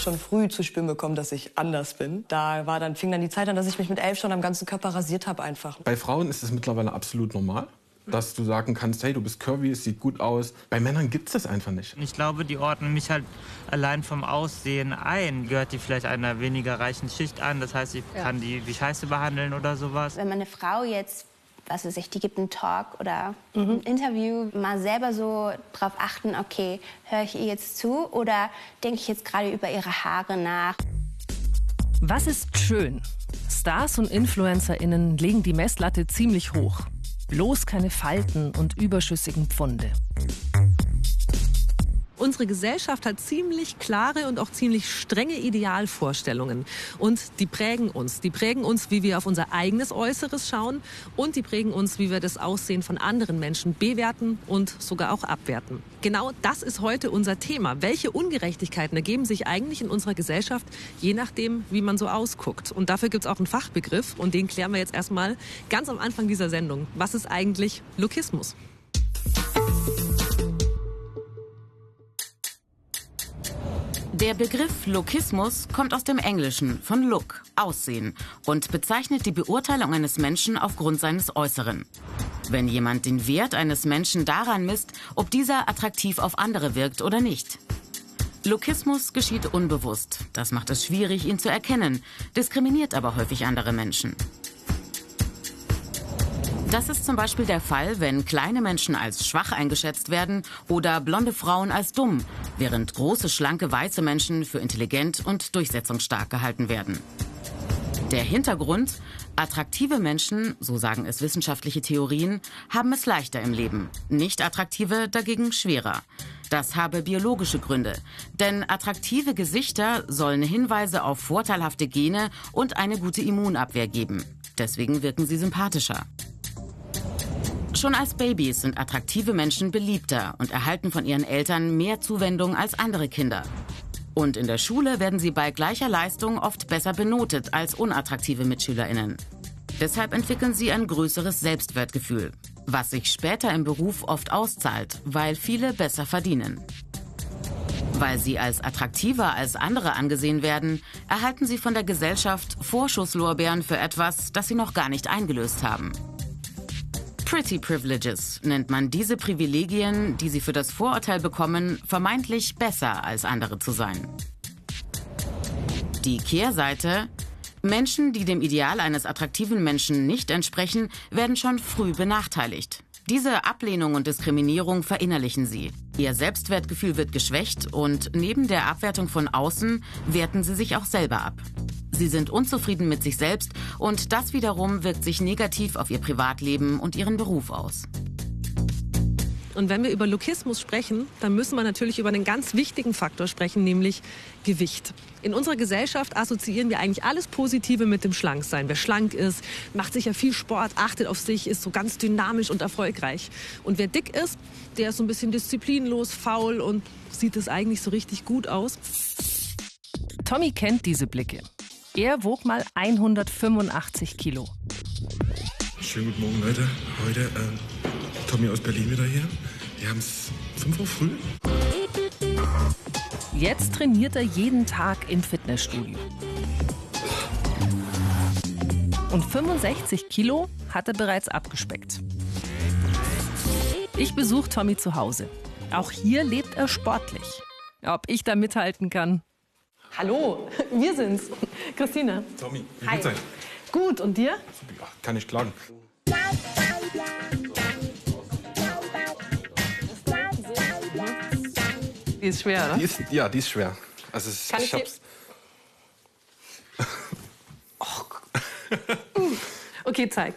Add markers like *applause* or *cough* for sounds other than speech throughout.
schon früh zu spüren bekommen, dass ich anders bin. Da war dann, fing dann die Zeit an, dass ich mich mit elf schon am ganzen Körper rasiert habe einfach. Bei Frauen ist es mittlerweile absolut normal dass du sagen kannst, hey, du bist curvy, es sieht gut aus. Bei Männern gibt es das einfach nicht. Ich glaube, die ordnen mich halt allein vom Aussehen ein. Gehört die vielleicht einer weniger reichen Schicht an, das heißt, ich ja. kann die wie Scheiße behandeln oder sowas. Wenn meine Frau jetzt was weiß ich, die gibt einen Talk oder mhm. ein Interview, mal selber so drauf achten, okay, höre ich ihr jetzt zu oder denke ich jetzt gerade über ihre Haare nach? Was ist schön? Stars und InfluencerInnen legen die Messlatte ziemlich hoch. Bloß keine Falten und überschüssigen Pfunde. Unsere Gesellschaft hat ziemlich klare und auch ziemlich strenge Idealvorstellungen. Und die prägen uns. Die prägen uns, wie wir auf unser eigenes Äußeres schauen. Und die prägen uns, wie wir das Aussehen von anderen Menschen bewerten und sogar auch abwerten. Genau das ist heute unser Thema. Welche Ungerechtigkeiten ergeben sich eigentlich in unserer Gesellschaft, je nachdem, wie man so ausguckt? Und dafür gibt es auch einen Fachbegriff. Und den klären wir jetzt erstmal ganz am Anfang dieser Sendung. Was ist eigentlich Lookismus? Der Begriff Lookismus kommt aus dem Englischen von Look, Aussehen und bezeichnet die Beurteilung eines Menschen aufgrund seines Äußeren. Wenn jemand den Wert eines Menschen daran misst, ob dieser attraktiv auf andere wirkt oder nicht. Lookismus geschieht unbewusst. Das macht es schwierig, ihn zu erkennen, diskriminiert aber häufig andere Menschen. Das ist zum Beispiel der Fall, wenn kleine Menschen als schwach eingeschätzt werden oder blonde Frauen als dumm, während große, schlanke, weiße Menschen für intelligent und durchsetzungsstark gehalten werden. Der Hintergrund? Attraktive Menschen, so sagen es wissenschaftliche Theorien, haben es leichter im Leben. Nicht attraktive dagegen schwerer. Das habe biologische Gründe. Denn attraktive Gesichter sollen Hinweise auf vorteilhafte Gene und eine gute Immunabwehr geben. Deswegen wirken sie sympathischer. Schon als Babys sind attraktive Menschen beliebter und erhalten von ihren Eltern mehr Zuwendung als andere Kinder. Und in der Schule werden sie bei gleicher Leistung oft besser benotet als unattraktive Mitschülerinnen. Deshalb entwickeln sie ein größeres Selbstwertgefühl, was sich später im Beruf oft auszahlt, weil viele besser verdienen. Weil sie als attraktiver als andere angesehen werden, erhalten sie von der Gesellschaft Vorschusslorbeeren für etwas, das sie noch gar nicht eingelöst haben. Pretty Privileges nennt man diese Privilegien, die sie für das Vorurteil bekommen, vermeintlich besser als andere zu sein. Die Kehrseite Menschen, die dem Ideal eines attraktiven Menschen nicht entsprechen, werden schon früh benachteiligt. Diese Ablehnung und Diskriminierung verinnerlichen sie. Ihr Selbstwertgefühl wird geschwächt und neben der Abwertung von außen werten sie sich auch selber ab. Sie sind unzufrieden mit sich selbst und das wiederum wirkt sich negativ auf ihr Privatleben und ihren Beruf aus. Und wenn wir über Lookismus sprechen, dann müssen wir natürlich über einen ganz wichtigen Faktor sprechen, nämlich Gewicht. In unserer Gesellschaft assoziieren wir eigentlich alles Positive mit dem Schlanksein. Wer schlank ist, macht sicher viel Sport, achtet auf sich, ist so ganz dynamisch und erfolgreich. Und wer dick ist, der ist so ein bisschen disziplinlos, faul und sieht es eigentlich so richtig gut aus. Tommy kennt diese Blicke. Er wog mal 185 Kilo. Schönen guten Morgen, Leute. Heute ähm, Tommy aus Berlin wieder hier. Wir haben es 5 Uhr früh. Jetzt trainiert er jeden Tag im Fitnessstudio. Und 65 Kilo hat er bereits abgespeckt. Ich besuche Tommy zu Hause. Auch hier lebt er sportlich. Ob ich da mithalten kann, Hallo, *laughs* wir sind's. Christina. Tommy, wie Hi. geht's euch? Gut, und dir? Ja, kann ich klagen. Die ist schwer, oder? Die ist, ja, die ist schwer. Also es, kann ich, ich hab's. *laughs* Oh. okay, zeig.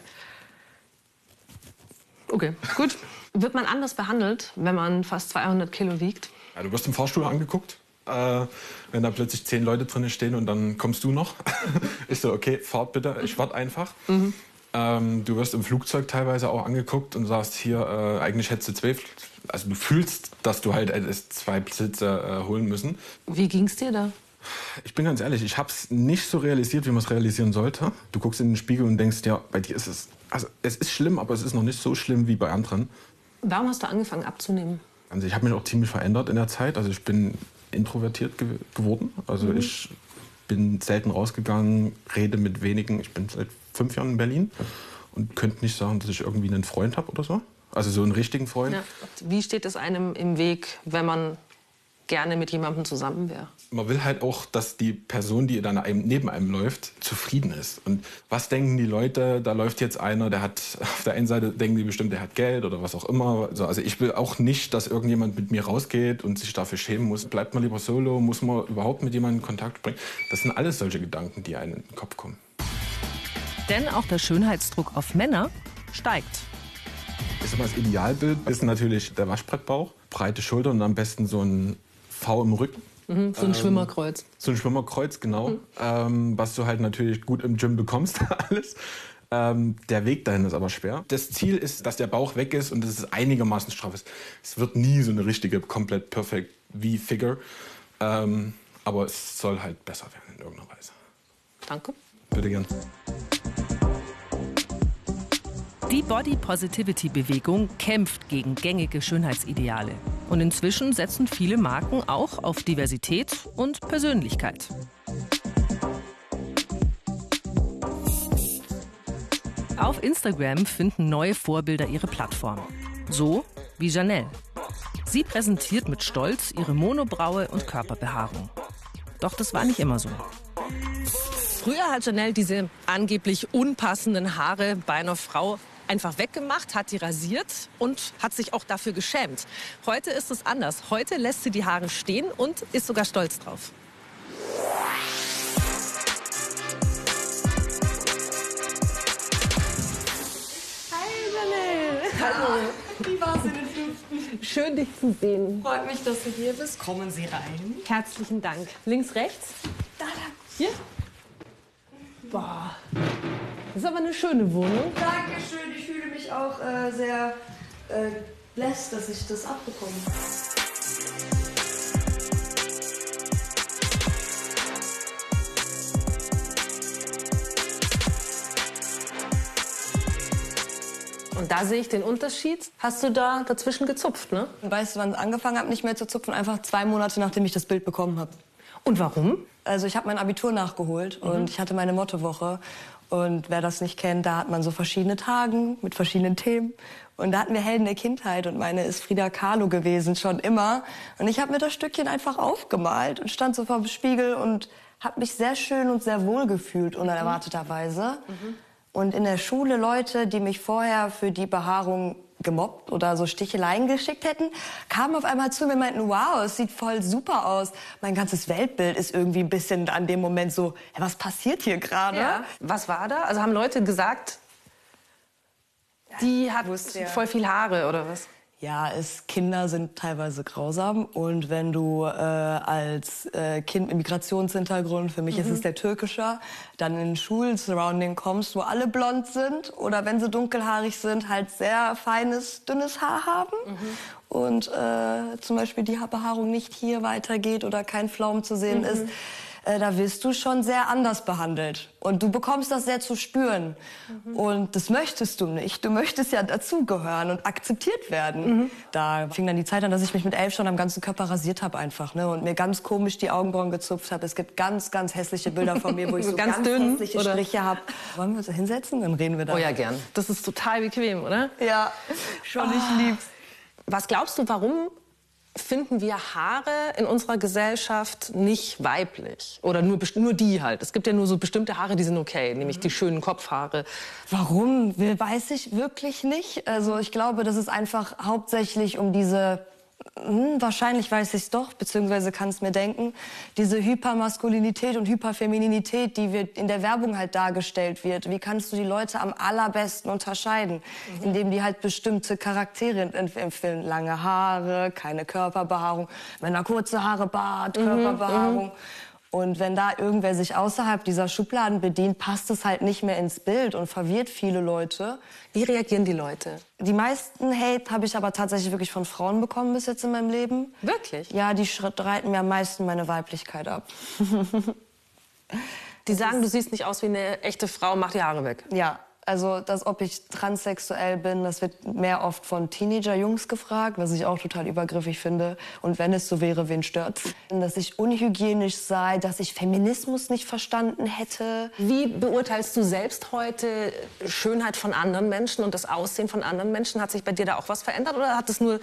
Okay, gut. Wird man anders behandelt, wenn man fast 200 Kilo wiegt? Ja, du wirst im Fahrstuhl angeguckt äh, wenn da plötzlich zehn Leute drin stehen und dann kommst du noch. *laughs* ich so, okay, fahrt bitte, ich warte einfach. Mhm. Ähm, du wirst im Flugzeug teilweise auch angeguckt und sagst hier, äh, eigentlich hättest du zwei, also du fühlst, dass du halt zwei Sitze äh, holen müssen. Wie ging's dir da? Ich bin ganz ehrlich, ich habe es nicht so realisiert, wie man es realisieren sollte. Du guckst in den Spiegel und denkst, ja, bei dir ist es, also es ist schlimm, aber es ist noch nicht so schlimm wie bei anderen. Warum hast du angefangen abzunehmen? Also ich habe mich auch ziemlich verändert in der Zeit. Also ich bin introvertiert ge geworden. Also mhm. ich bin selten rausgegangen, rede mit wenigen. Ich bin seit fünf Jahren in Berlin und könnte nicht sagen, dass ich irgendwie einen Freund habe oder so. Also so einen richtigen Freund. Ja. Wie steht es einem im Weg, wenn man gerne mit jemandem zusammen wäre. Man will halt auch, dass die Person, die dann neben einem läuft, zufrieden ist. Und was denken die Leute? Da läuft jetzt einer, der hat, auf der einen Seite denken die bestimmt, der hat Geld oder was auch immer. Also, also ich will auch nicht, dass irgendjemand mit mir rausgeht und sich dafür schämen muss. Bleibt man lieber solo? Muss man überhaupt mit jemandem in Kontakt bringen? Das sind alles solche Gedanken, die einem in den Kopf kommen. Denn auch der Schönheitsdruck auf Männer steigt. Ich sag mal, das Idealbild ist natürlich der Waschbrettbauch, breite Schultern und am besten so ein V im Rücken. Mhm, so ein ähm, Schwimmerkreuz. So ein Schwimmerkreuz, genau. Mhm. Ähm, was du halt natürlich gut im Gym bekommst, *laughs* alles. Ähm, der Weg dahin ist aber schwer. Das Ziel ist, dass der Bauch weg ist und dass es einigermaßen straff ist. Es wird nie so eine richtige, komplett perfect V-Figure. Ähm, aber es soll halt besser werden in irgendeiner Weise. Danke. Bitte gern. Die Body Positivity Bewegung kämpft gegen gängige Schönheitsideale. Und inzwischen setzen viele Marken auch auf Diversität und Persönlichkeit. Auf Instagram finden neue Vorbilder ihre Plattform. So wie Janelle. Sie präsentiert mit Stolz ihre Monobraue und Körperbehaarung. Doch das war nicht immer so. Früher hat Janelle diese angeblich unpassenden Haare bei einer Frau einfach weggemacht, hat die rasiert und hat sich auch dafür geschämt. Heute ist es anders. Heute lässt sie die Haare stehen und ist sogar stolz drauf. Hallo. Wie war's in den Fünften? Schön, dich zu sehen. Freut mich, dass du hier bist. Kommen Sie rein. Herzlichen Dank. Links, rechts? Da, da. Hier? Boah. Das ist aber eine schöne Wohnung. Dankeschön. Ich fühle mich auch äh, sehr äh, blessed, dass ich das abbekomme. Und da sehe ich den Unterschied. Hast du da dazwischen gezupft, ne? Weißt du, wann ich angefangen habe, nicht mehr zu zupfen? Einfach zwei Monate, nachdem ich das Bild bekommen habe. Und warum? Also ich habe mein Abitur nachgeholt mhm. und ich hatte meine Mottowoche. Und wer das nicht kennt, da hat man so verschiedene Tagen mit verschiedenen Themen. Und da hatten wir Helden der Kindheit und meine ist Frida Kahlo gewesen, schon immer. Und ich habe mir das Stückchen einfach aufgemalt und stand so vor dem Spiegel und habe mich sehr schön und sehr wohl gefühlt, unerwarteterweise. Mhm. Und in der Schule Leute, die mich vorher für die Behaarung gemobbt oder so Sticheleien geschickt hätten, kamen auf einmal zu mir und meinten, wow, es sieht voll super aus. Mein ganzes Weltbild ist irgendwie ein bisschen an dem Moment so, hey, was passiert hier gerade? Ja. Was war da? Also haben Leute gesagt, die hat voll viel Haare oder was? Ja, es, Kinder sind teilweise grausam und wenn du äh, als äh, Kind mit Migrationshintergrund, für mich mhm. ist es der türkischer, dann in Schulsurrounding kommst, wo alle blond sind oder wenn sie dunkelhaarig sind, halt sehr feines, dünnes Haar haben mhm. und äh, zum Beispiel die Behaarung nicht hier weitergeht oder kein Flaum zu sehen mhm. ist äh, da wirst du schon sehr anders behandelt. Und du bekommst das sehr zu spüren. Mhm. Und das möchtest du nicht. Du möchtest ja dazugehören und akzeptiert werden. Mhm. Da fing dann die Zeit an, dass ich mich mit elf schon am ganzen Körper rasiert habe einfach. Ne? Und mir ganz komisch die Augenbrauen gezupft habe. Es gibt ganz, ganz hässliche Bilder von mir, wo ich *laughs* so ganz, ganz dünn, hässliche oder? Striche habe. Wollen wir uns da hinsetzen? Dann reden wir da. Oh ja, gern. Das ist total bequem, oder? Ja, schon. Oh. Ich lieb's. Was glaubst du, warum finden wir Haare in unserer Gesellschaft nicht weiblich. Oder nur, nur die halt. Es gibt ja nur so bestimmte Haare, die sind okay, nämlich die schönen Kopfhaare. Warum, weiß ich wirklich nicht. Also ich glaube, das ist einfach hauptsächlich um diese hm, wahrscheinlich weiß ich es doch, beziehungsweise kann es mir denken. Diese Hypermaskulinität und Hyperfemininität, die wird in der Werbung halt dargestellt wird. Wie kannst du die Leute am allerbesten unterscheiden? Mhm. Indem die halt bestimmte Charaktere empfehlen. Lange Haare, keine Körperbehaarung, Männer kurze Haare, Bart, mhm. Körperbehaarung. Mhm. Und wenn da irgendwer sich außerhalb dieser Schubladen bedient, passt es halt nicht mehr ins Bild und verwirrt viele Leute. Wie reagieren die Leute? Die meisten Hate habe ich aber tatsächlich wirklich von Frauen bekommen bis jetzt in meinem Leben. Wirklich? Ja, die streiten mir am meisten meine Weiblichkeit ab. *laughs* die sagen, du siehst nicht aus wie eine echte Frau, mach die Haare weg. Ja, Also, das, ob ich transsexuell bin, das wird mehr oft von Teenager-Jungs gefragt, was ich auch total übergriffig finde. Und wenn es so wäre, wen stört's? Dass ich unhygienisch sei, dass ich Feminismus nicht verstanden hätte. Wie beurteilst du selbst heute Schönheit von anderen Menschen und das Aussehen von anderen Menschen? Hat sich bei dir da auch was verändert oder hat es nur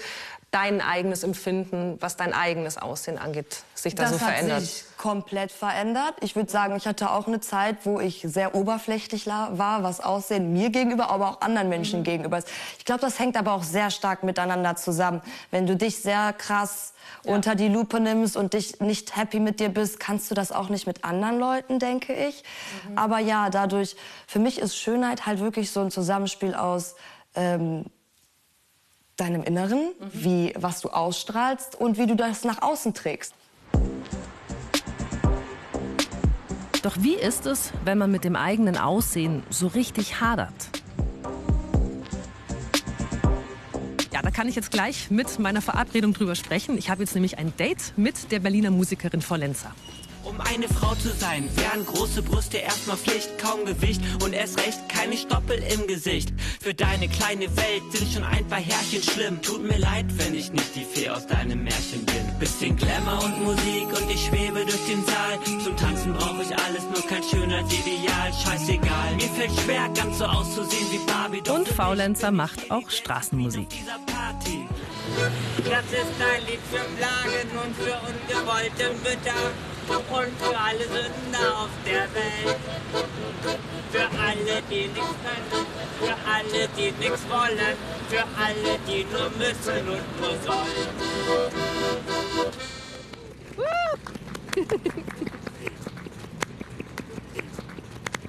dein eigenes Empfinden, was dein eigenes Aussehen angeht, sich da das so verändert? hat sich komplett verändert. Ich würde sagen, ich hatte auch eine Zeit, wo ich sehr oberflächlich war, was Aussehen mir gegenüber, aber auch anderen Menschen gegenüber ist. Ich glaube, das hängt aber auch sehr stark miteinander zusammen. Wenn du dich sehr krass unter die Lupe nimmst und dich nicht happy mit dir bist, kannst du das auch nicht mit anderen Leuten, denke ich. Aber ja, dadurch, für mich ist Schönheit halt wirklich so ein Zusammenspiel aus ähm, deinem Inneren, wie was du ausstrahlst und wie du das nach außen trägst. Doch wie ist es, wenn man mit dem eigenen Aussehen so richtig hadert? Ja, da kann ich jetzt gleich mit meiner Verabredung drüber sprechen. Ich habe jetzt nämlich ein Date mit der Berliner Musikerin Vollenza. Um eine Frau zu sein, wären große Brüste erstmal Pflicht, kaum Gewicht und erst recht keine Stoppel im Gesicht. Für deine kleine Welt sind schon ein paar Härchen schlimm. Tut mir leid, wenn ich nicht die Fee aus deinem Märchen bin. Bisschen Glamour und Musik und ich schwebe durch den Saal. Zum Tanzen brauche ich alles, nur kein Schönheitsideal. Scheißegal, mir fällt schwer, ganz so auszusehen wie Barbie. Doch Und Faulenzer macht auch Straßenmusik. Das ist ein Lied für Plagen und für ungewollte Mütter und für alle Sünder auf der Welt. Für alle, die nichts können, für alle, die nichts wollen, für alle, die nur müssen und nur sollen. *laughs*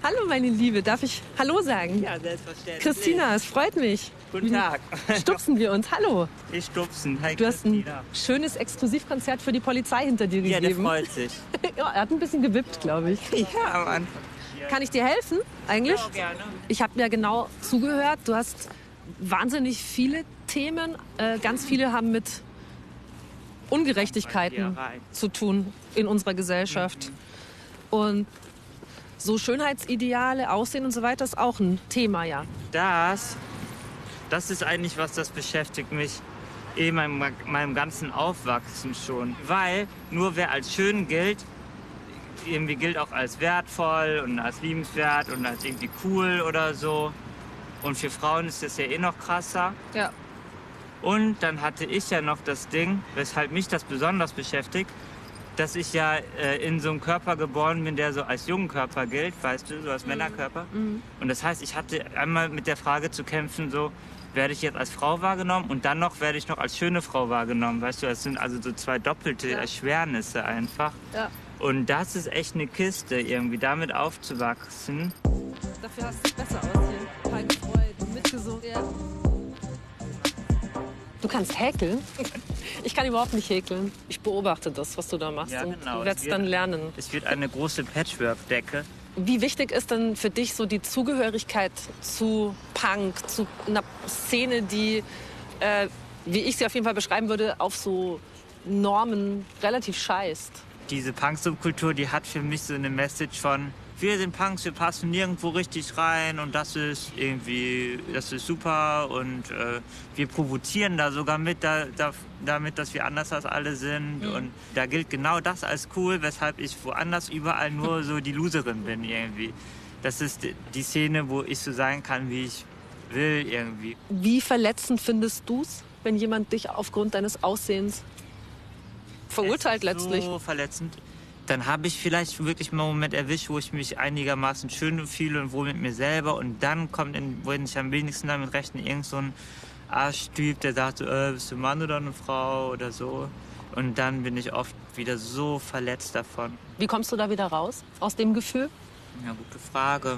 Hallo meine Liebe, darf ich Hallo sagen? Ja, selbstverständlich. Christina, es freut mich. Guten Tag. *laughs* Stupsen wir uns. Hallo. Ich stupsen. Hi, Du hast ein Christina. schönes Exklusivkonzert für die Polizei hinter dir Ja, der gegeben. freut sich. *laughs* ja, er hat ein bisschen gewippt, glaube ich. Ja, am Anfang. Kann ich dir helfen eigentlich? Ja, gerne. Ich habe mir genau zugehört. Du hast wahnsinnig viele Themen. Äh, ganz viele haben mit Ungerechtigkeiten zu tun in unserer Gesellschaft. Und so Schönheitsideale, Aussehen und so weiter ist auch ein Thema, ja. Das, das ist eigentlich was, das beschäftigt mich eh meinem, meinem ganzen Aufwachsen schon. Weil nur wer als schön gilt, irgendwie gilt auch als wertvoll und als liebenswert und als irgendwie cool oder so. Und für Frauen ist das ja eh noch krasser. Ja. Und dann hatte ich ja noch das Ding, weshalb mich das besonders beschäftigt, dass ich ja äh, in so einem Körper geboren bin, der so als jungen Körper gilt, weißt du, so als Männerkörper. Und das heißt, ich hatte einmal mit der Frage zu kämpfen, so werde ich jetzt als Frau wahrgenommen und dann noch werde ich noch als schöne Frau wahrgenommen, weißt du, das sind also so zwei doppelte Erschwernisse einfach. Ja. Und das ist echt eine Kiste, irgendwie damit aufzuwachsen. Dafür hast du es besser aussehen. Total gefreut und mitgesungen. Ja. Du kannst häkeln? *laughs* Ich kann überhaupt nicht häkeln. Ich beobachte das, was du da machst. Ja, und genau. du wirst Es dann lernen. Es wird eine große Patchwork-Decke. Wie wichtig ist denn für dich so die Zugehörigkeit zu Punk, zu einer Szene, die, äh, wie ich sie auf jeden Fall beschreiben würde, auf so Normen relativ scheißt? Diese Punk-Subkultur, die hat für mich so eine Message von, wir sind Punks, wir passen nirgendwo richtig rein und das ist irgendwie, das ist super und äh, wir provozieren da sogar mit, da, da, damit, dass wir anders als alle sind und da gilt genau das als cool, weshalb ich woanders überall nur *laughs* so die Loserin bin irgendwie. Das ist die- die Szene, wo ich so sein kann, wie ich will irgendwie. Wie verletzend findest du es, wenn jemand dich aufgrund deines Aussehens *laughs* verurteilt letztlich? So verletzend. Dann habe ich vielleicht wirklich mal einen Moment erwischt, wo ich mich einigermaßen schön fühle und wohl mit mir selber. Und dann kommt, in, wenn ich am wenigsten damit rechne, irgend so ein Arschtyp, der sagt, äh, bist du ein Mann oder eine Frau oder so. Und dann bin ich oft wieder so verletzt davon. Wie kommst du da wieder raus aus dem Gefühl? Ja, gute Frage.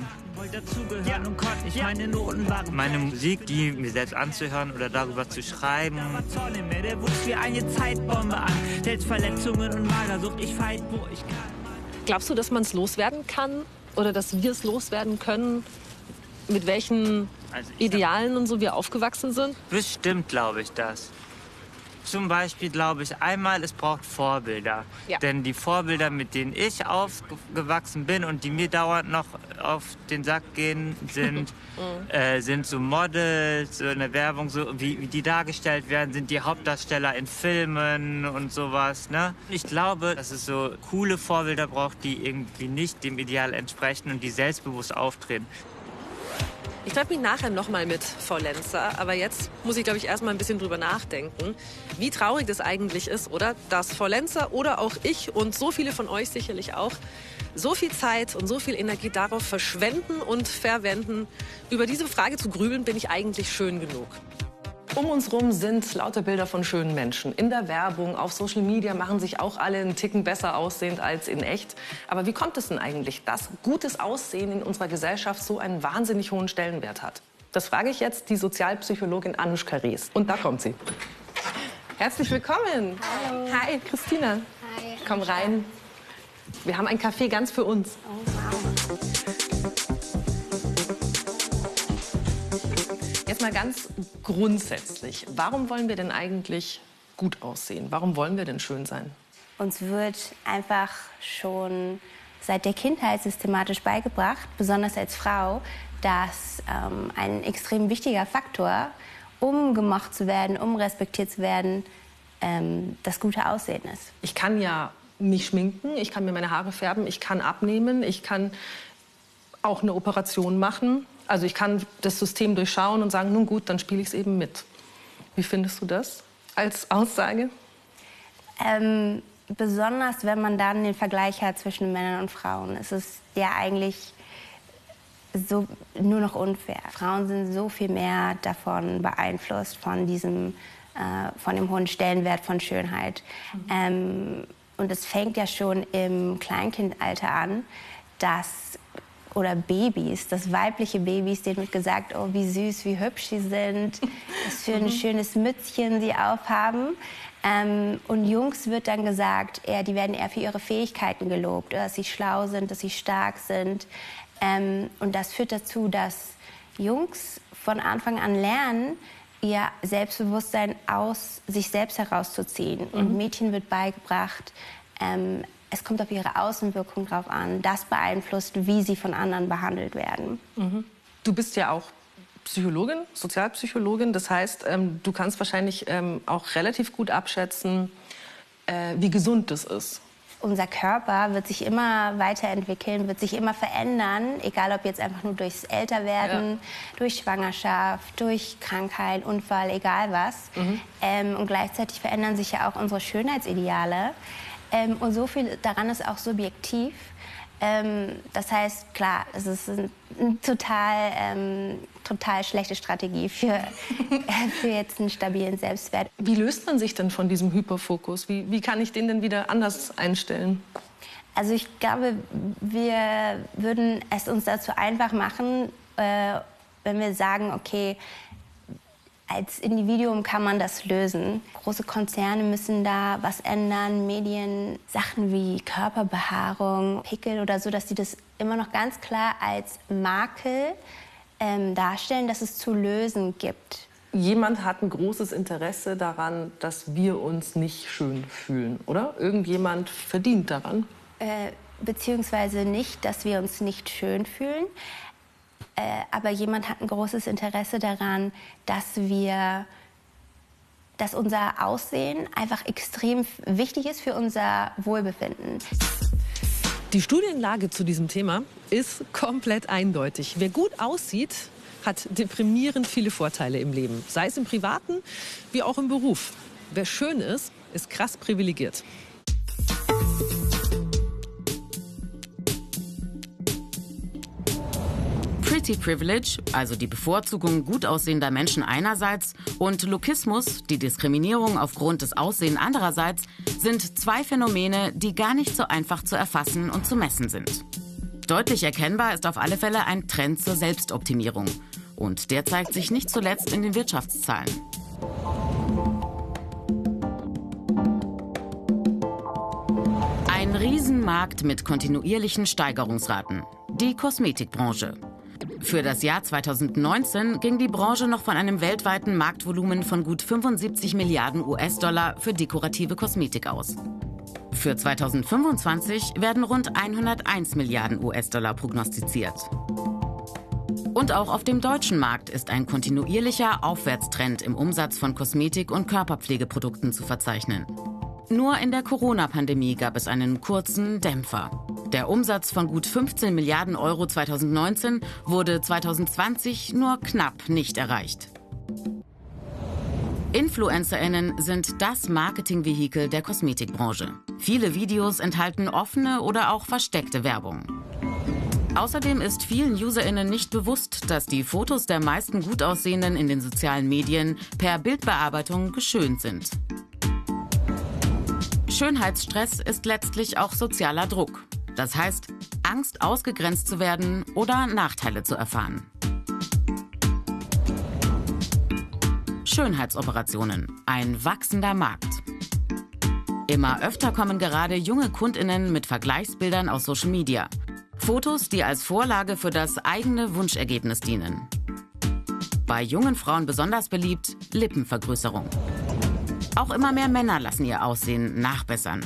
Meine Musik, die mir selbst anzuhören oder darüber zu schreiben. Glaubst du, dass man es loswerden kann oder dass wir es loswerden können, mit welchen Also Idealen und so wir aufgewachsen sind? bestimmt glaube ich das. Zum Beispiel glaube ich einmal, es braucht Vorbilder. Ja. Denn die Vorbilder, mit denen ich aufgewachsen bin und die mir dauernd noch auf den Sack gehen, sind, *laughs* äh, sind so Models, so eine Werbung, so wie, wie, die dargestellt werden, sind die Hauptdarsteller in Filmen und sowas. Ne? Ich glaube, dass es so coole Vorbilder braucht, die irgendwie nicht dem Ideal entsprechen und die selbstbewusst auftreten. Ich treffe mich nachher nochmal mit Frau Lenzer, aber jetzt muss ich, glaube ich, erstmal ein bisschen drüber nachdenken, wie traurig das eigentlich ist, oder? Dass Frau Lenzer oder auch ich und so viele von euch sicherlich auch so viel Zeit und so viel Energie darauf verschwenden und verwenden. Über diese Frage zu grübeln bin ich eigentlich schön genug. Um uns herum sind lauter Bilder von schönen Menschen. In der Werbung, auf Social Media machen sich auch alle einen Ticken besser aussehend als in echt. Aber wie kommt es denn eigentlich, dass gutes Aussehen in unserer Gesellschaft so einen wahnsinnig hohen Stellenwert hat? Das frage ich jetzt die Sozialpsychologin Anushka Rees. Und da kommt sie. Herzlich willkommen. Hallo. Hi, Christina. Hi. Komm rein. Wir haben ein Café ganz für uns. Oh, wow. Mal ganz grundsätzlich. Warum wollen wir denn eigentlich gut aussehen? Warum wollen wir denn schön sein? Uns wird einfach schon seit der Kindheit systematisch beigebracht, besonders als Frau, dass ähm, ein extrem wichtiger Faktor, um gemocht zu werden, um respektiert zu werden, ähm, das gute Aussehen ist. Ich kann ja mich schminken, ich kann mir meine Haare färben, ich kann abnehmen, ich kann auch eine Operation machen. Also ich kann das System durchschauen und sagen, nun gut, dann spiele ich es eben mit. Wie findest du das als Aussage? Ähm, besonders wenn man dann den Vergleich hat zwischen Männern und Frauen. Es ist ja eigentlich so nur noch unfair. Frauen sind so viel mehr davon beeinflusst von diesem, äh, von dem hohen Stellenwert von Schönheit. Mhm. Ähm, und es fängt ja schon im Kleinkindalter an, dass oder Babys, das weibliche Babys, denen wird gesagt, oh, wie süß, wie hübsch sie sind, was für ein mhm. schönes Mützchen sie aufhaben. Ähm, und Jungs wird dann gesagt, eher, die werden eher für ihre Fähigkeiten gelobt, dass sie schlau sind, dass sie stark sind. Ähm, und das führt dazu, dass Jungs von Anfang an lernen, ihr Selbstbewusstsein aus sich selbst herauszuziehen. Mhm. Und Mädchen wird beigebracht, ähm, es kommt auf ihre Außenwirkung drauf an. Das beeinflusst, wie sie von anderen behandelt werden. Mhm. Du bist ja auch Psychologin, Sozialpsychologin. Das heißt, ähm, du kannst wahrscheinlich ähm, auch relativ gut abschätzen, äh, wie gesund das ist. Unser Körper wird sich immer weiterentwickeln, wird sich immer verändern, egal ob jetzt einfach nur durchs Älterwerden, ja. durch Schwangerschaft, durch Krankheit, Unfall, egal was. Mhm. Ähm, und gleichzeitig verändern sich ja auch unsere Schönheitsideale. Ähm, und so viel daran ist auch subjektiv. Ähm, das heißt, klar, es ist eine total, ähm, total schlechte Strategie für, *laughs* für jetzt einen stabilen Selbstwert. Wie löst man sich denn von diesem Hyperfokus? Wie, wie kann ich den denn wieder anders einstellen? Also ich glaube, wir würden es uns dazu einfach machen, äh, wenn wir sagen, okay, als Individuum kann man das lösen. Große Konzerne müssen da was ändern, Medien, Sachen wie Körperbehaarung, Pickel oder so, dass sie das immer noch ganz klar als Makel ähm, darstellen, dass es zu lösen gibt. Jemand hat ein großes Interesse daran, dass wir uns nicht schön fühlen, oder? Irgendjemand verdient daran? Äh, beziehungsweise nicht, dass wir uns nicht schön fühlen. Äh, aber jemand hat ein großes Interesse daran, dass wir dass unser Aussehen einfach extrem wichtig ist für unser Wohlbefinden. Die Studienlage zu diesem Thema ist komplett eindeutig. Wer gut aussieht, hat deprimierend viele Vorteile im Leben, sei es im privaten wie auch im Beruf. Wer schön ist, ist krass privilegiert. Pretty Privilege, also die Bevorzugung gut aussehender Menschen einerseits, und Lookismus, die Diskriminierung aufgrund des Aussehens andererseits, sind zwei Phänomene, die gar nicht so einfach zu erfassen und zu messen sind. Deutlich erkennbar ist auf alle Fälle ein Trend zur Selbstoptimierung. Und der zeigt sich nicht zuletzt in den Wirtschaftszahlen. Ein Riesenmarkt mit kontinuierlichen Steigerungsraten. Die Kosmetikbranche. Für das Jahr 2019 ging die Branche noch von einem weltweiten Marktvolumen von gut 75 Milliarden US-Dollar für dekorative Kosmetik aus. Für 2025 werden rund 101 Milliarden US-Dollar prognostiziert. Und auch auf dem deutschen Markt ist ein kontinuierlicher Aufwärtstrend im Umsatz von Kosmetik- und Körperpflegeprodukten zu verzeichnen. Nur in der Corona-Pandemie gab es einen kurzen Dämpfer. Der Umsatz von gut 15 Milliarden Euro 2019 wurde 2020 nur knapp nicht erreicht. InfluencerInnen sind das Marketingvehikel der Kosmetikbranche. Viele Videos enthalten offene oder auch versteckte Werbung. Außerdem ist vielen UserInnen nicht bewusst, dass die Fotos der meisten gut aussehenden in den sozialen Medien per Bildbearbeitung geschönt sind. Schönheitsstress ist letztlich auch sozialer Druck. Das heißt, Angst, ausgegrenzt zu werden oder Nachteile zu erfahren. Schönheitsoperationen, ein wachsender Markt. Immer öfter kommen gerade junge Kundinnen mit Vergleichsbildern aus Social Media. Fotos, die als Vorlage für das eigene Wunschergebnis dienen. Bei jungen Frauen besonders beliebt Lippenvergrößerung. Auch immer mehr Männer lassen ihr Aussehen nachbessern.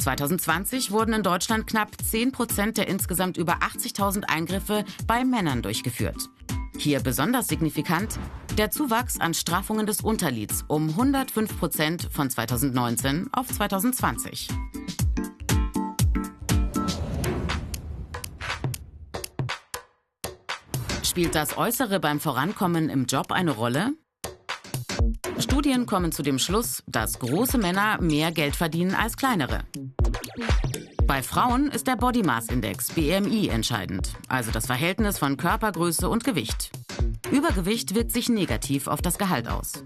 2020 wurden in Deutschland knapp 10 Prozent der insgesamt über 80.000 Eingriffe bei Männern durchgeführt. Hier besonders signifikant der Zuwachs an Straffungen des Unterlids um 105 Prozent von 2019 auf 2020. Spielt das Äußere beim Vorankommen im Job eine Rolle? Studien kommen zu dem Schluss, dass große Männer mehr Geld verdienen als kleinere. Bei Frauen ist der Body Mass Index BMI entscheidend, also das Verhältnis von Körpergröße und Gewicht. Übergewicht wirkt sich negativ auf das Gehalt aus.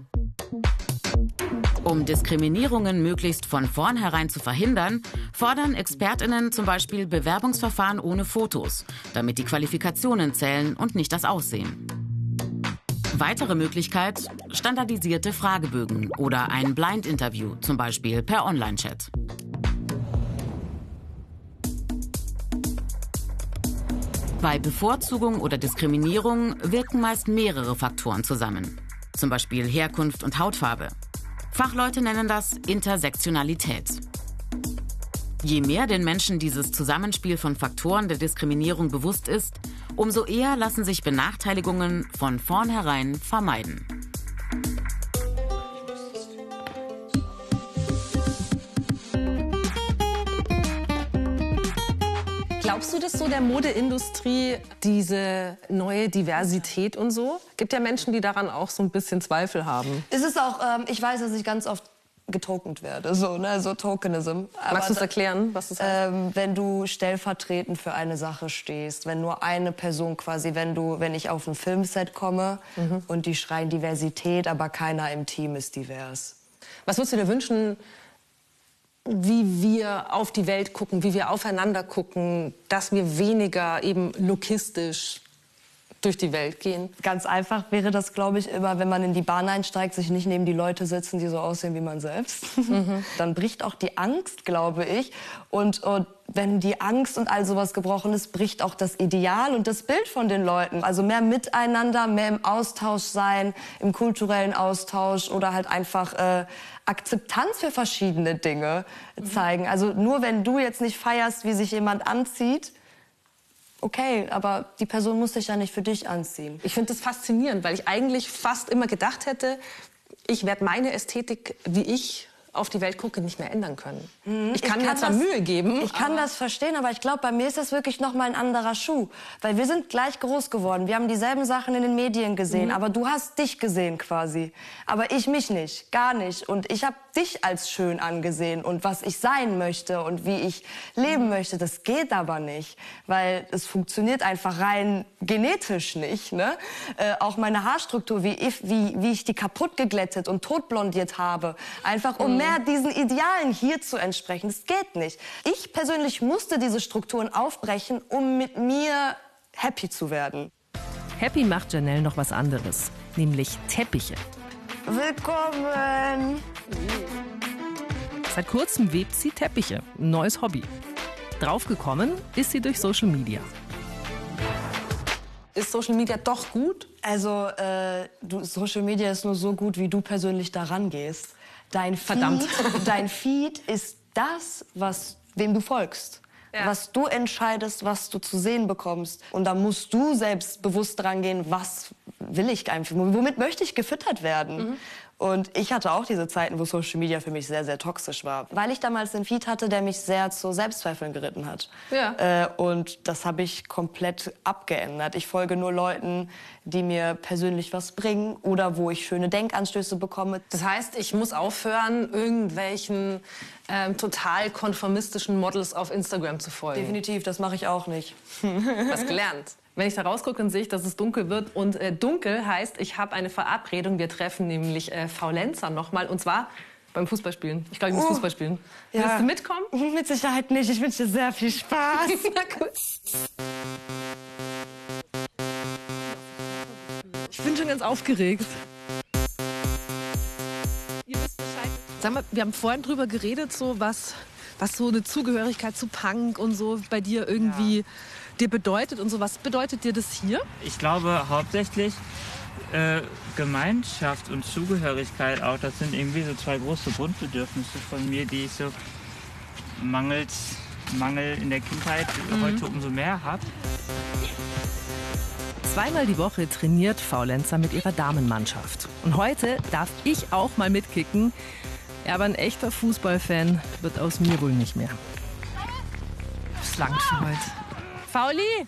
Um Diskriminierungen möglichst von vornherein zu verhindern, fordern Expertinnen zum Beispiel Bewerbungsverfahren ohne Fotos, damit die Qualifikationen zählen und nicht das Aussehen. Weitere Möglichkeit, standardisierte Fragebögen oder ein Blind-Interview, zum Beispiel per Online-Chat. Bei Bevorzugung oder Diskriminierung wirken meist mehrere Faktoren zusammen, zum Beispiel Herkunft und Hautfarbe. Fachleute nennen das Intersektionalität. Je mehr den Menschen dieses Zusammenspiel von Faktoren der Diskriminierung bewusst ist, umso eher lassen sich Benachteiligungen von vornherein vermeiden. Glaubst du, dass so der Modeindustrie diese neue Diversität und so? Gibt ja Menschen, die daran auch so ein bisschen Zweifel haben. Es ist auch, ähm, ich weiß, dass ich ganz oft getokent werde, so, ne, so Tokenism. Aber Magst du es erklären, was das heißt? Ähm, wenn du stellvertretend für eine Sache stehst, wenn nur eine Person quasi, wenn du, wenn ich auf ein Filmset komme mhm. und die schreien Diversität, aber keiner im Team ist divers. Was würdest du dir wünschen, wie wir auf die Welt gucken, wie wir aufeinander gucken, dass wir weniger eben lokistisch durch die Welt gehen? Ganz einfach wäre das, glaube ich, immer, wenn man in die Bahn einsteigt, sich nicht neben die Leute setzen, die so aussehen wie man selbst. Mhm. *laughs* Dann bricht auch die Angst, glaube ich. Und, und wenn die Angst und all sowas gebrochen ist, bricht auch das Ideal und das Bild von den Leuten. Also mehr miteinander, mehr im Austausch sein, im kulturellen Austausch oder halt einfach äh, Akzeptanz für verschiedene Dinge zeigen. Also nur wenn du jetzt nicht feierst, wie sich jemand anzieht, okay, aber die Person muss sich ja nicht für dich anziehen. Ich finde das faszinierend, weil ich eigentlich fast immer gedacht hätte, ich werde meine Ästhetik, wie ich auf die Welt gucke, nicht mehr ändern können. Mhm. Ich kann, ich kann mir zwar das, Mühe geben. Ich kann das verstehen, aber ich glaube, bei mir ist das wirklich noch mal ein anderer Schuh. Weil wir sind gleich groß geworden. Wir haben dieselben Sachen in den Medien gesehen. Mhm. Aber du hast dich gesehen quasi. Aber ich mich nicht. Gar nicht. Und ich habe dich als schön angesehen. Und was ich sein möchte und wie ich leben mhm. möchte, das geht aber nicht. Weil es funktioniert einfach rein genetisch nicht. Ne? Äh, auch meine Haarstruktur, wie ich, wie, wie ich die kaputt geglättet und totblondiert habe. Einfach um mehr diesen Idealen hier zu entsprechen. Das geht nicht. Ich persönlich musste diese Strukturen aufbrechen, um mit mir happy zu werden. Happy macht Janelle noch was anderes, nämlich Teppiche. Willkommen! Seit kurzem webt sie Teppiche, ein neues Hobby. Draufgekommen ist sie durch Social Media. Ist Social Media doch gut? Also, äh, du, Social Media ist nur so gut, wie du persönlich daran gehst. Dein Feed, Verdammt. *laughs* dein Feed ist das, was, wem du folgst. Ja. Was du entscheidest, was du zu sehen bekommst. Und da musst du selbst bewusst dran gehen, was will ich einfach, womit möchte ich gefüttert werden. Mhm. Und ich hatte auch diese Zeiten, wo Social Media für mich sehr, sehr toxisch war. Weil ich damals einen Feed hatte, der mich sehr zu Selbstzweifeln geritten hat. Ja. Äh, und das habe ich komplett abgeändert. Ich folge nur Leuten, die mir persönlich was bringen oder wo ich schöne Denkanstöße bekomme. Das heißt, ich muss aufhören, irgendwelchen ähm, total konformistischen Models auf Instagram zu folgen. Definitiv, das mache ich auch nicht. Was gelernt. Wenn ich da rausgucke, dann sehe ich, dass es dunkel wird. Und äh, dunkel heißt, ich habe eine Verabredung. Wir treffen nämlich äh, Faulenzer nochmal. Und zwar beim Fußballspielen. Ich glaube, ich muss Oh. Fußball spielen. Ja. Willst du mitkommen? *laughs* Mit Sicherheit nicht. Ich wünsche dir sehr viel Spaß. *laughs* Na gut. Ich bin schon ganz aufgeregt. Ihr wisst Bescheid. Sag mal, wir haben vorhin drüber geredet, so was, was so eine Zugehörigkeit zu Punk und so bei dir irgendwie dir bedeutet und so. Was bedeutet dir das hier? Ich glaube hauptsächlich äh, Gemeinschaft und Zugehörigkeit auch. Das sind irgendwie so zwei große Grundbedürfnisse von mir, die ich so mangels Mangel in der Kindheit heute umso mehr habe. Zweimal die Woche trainiert Faulenzer mit ihrer Damenmannschaft. Und heute darf ich auch mal mitkicken. Ja, aber ein echter Fußballfan wird aus mir wohl nicht mehr. Das langt für heute. Fauli!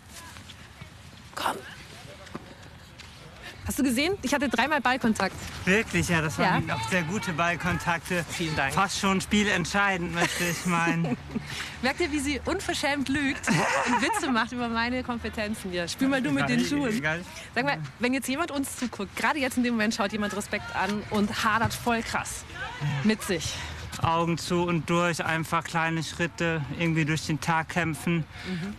Komm! Hast du gesehen? Ich hatte dreimal Ballkontakt. Wirklich, ja, das Ja. waren auch sehr gute Ballkontakte. Vielen Dank. Fast schon spielentscheidend, möchte ich meinen. *laughs* Merkt ihr, wie sie unverschämt lügt und Witze macht über meine Kompetenzen hier? Spiel mal du mit den Schuhen. Sag mal, wenn jetzt jemand uns zuguckt, gerade jetzt in dem Moment schaut jemand Respekt an und hadert voll krass mit sich. Augen zu und durch, einfach kleine Schritte irgendwie durch den Tag kämpfen.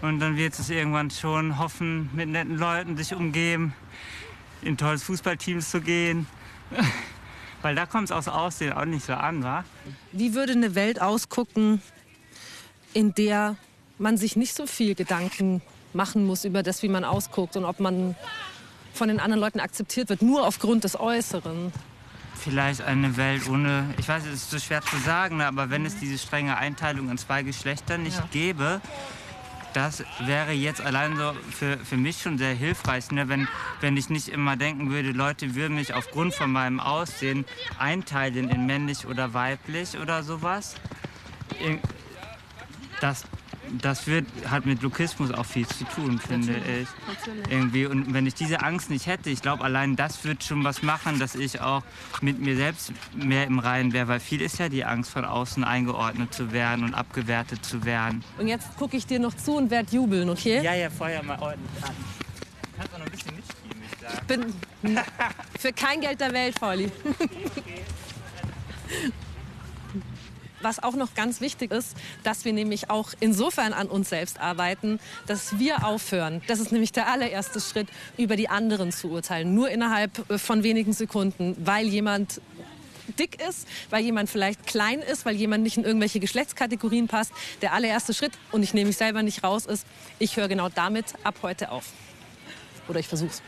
Und dann wird es irgendwann schon hoffen, mit netten Leuten sich umgeben, in tolles Fußballteam zu gehen. *laughs* Weil da kommt es aufs Aussehen auch nicht so an, wa? Wie würde eine Welt ausgucken, in der man sich nicht so viel Gedanken machen muss über das, wie man ausguckt und ob man von den anderen Leuten akzeptiert wird, nur aufgrund des Äußeren? Vielleicht eine Welt ohne, ich weiß, es ist so schwer zu sagen, aber wenn es diese strenge Einteilung in zwei Geschlechter nicht gäbe, das wäre jetzt allein so für, für mich schon sehr hilfreich, ne? wenn, wenn ich nicht immer denken würde, Leute würden mich aufgrund von meinem Aussehen einteilen in männlich oder weiblich oder sowas. Das, das wird, hat mit Lokismus auch viel zu tun, finde ich. Irgendwie. Und wenn ich diese Angst nicht hätte, ich glaube, allein das wird schon was machen, dass ich auch mit mir selbst mehr im Reinen wäre. Weil viel ist ja die Angst, von außen eingeordnet zu werden und abgewertet zu werden. Und jetzt gucke ich dir noch zu und werde jubeln, okay? Ja, ja, Feuer mal ordentlich an. Kannst auch noch ein bisschen mitspielen, ich sagen. Bin für kein Geld der Welt, Pauli. *laughs* Was auch noch ganz wichtig ist, dass wir nämlich auch insofern an uns selbst arbeiten, dass wir aufhören. Das ist nämlich der allererste Schritt, über die anderen zu urteilen. Nur innerhalb äh, von wenigen Sekunden, weil jemand dick ist, weil jemand vielleicht klein ist, weil jemand nicht in irgendwelche Geschlechtskategorien passt. Der allererste Schritt, und ich nehme mich selber nicht raus, ist, ich höre genau damit ab heute auf. Oder ich versuch's.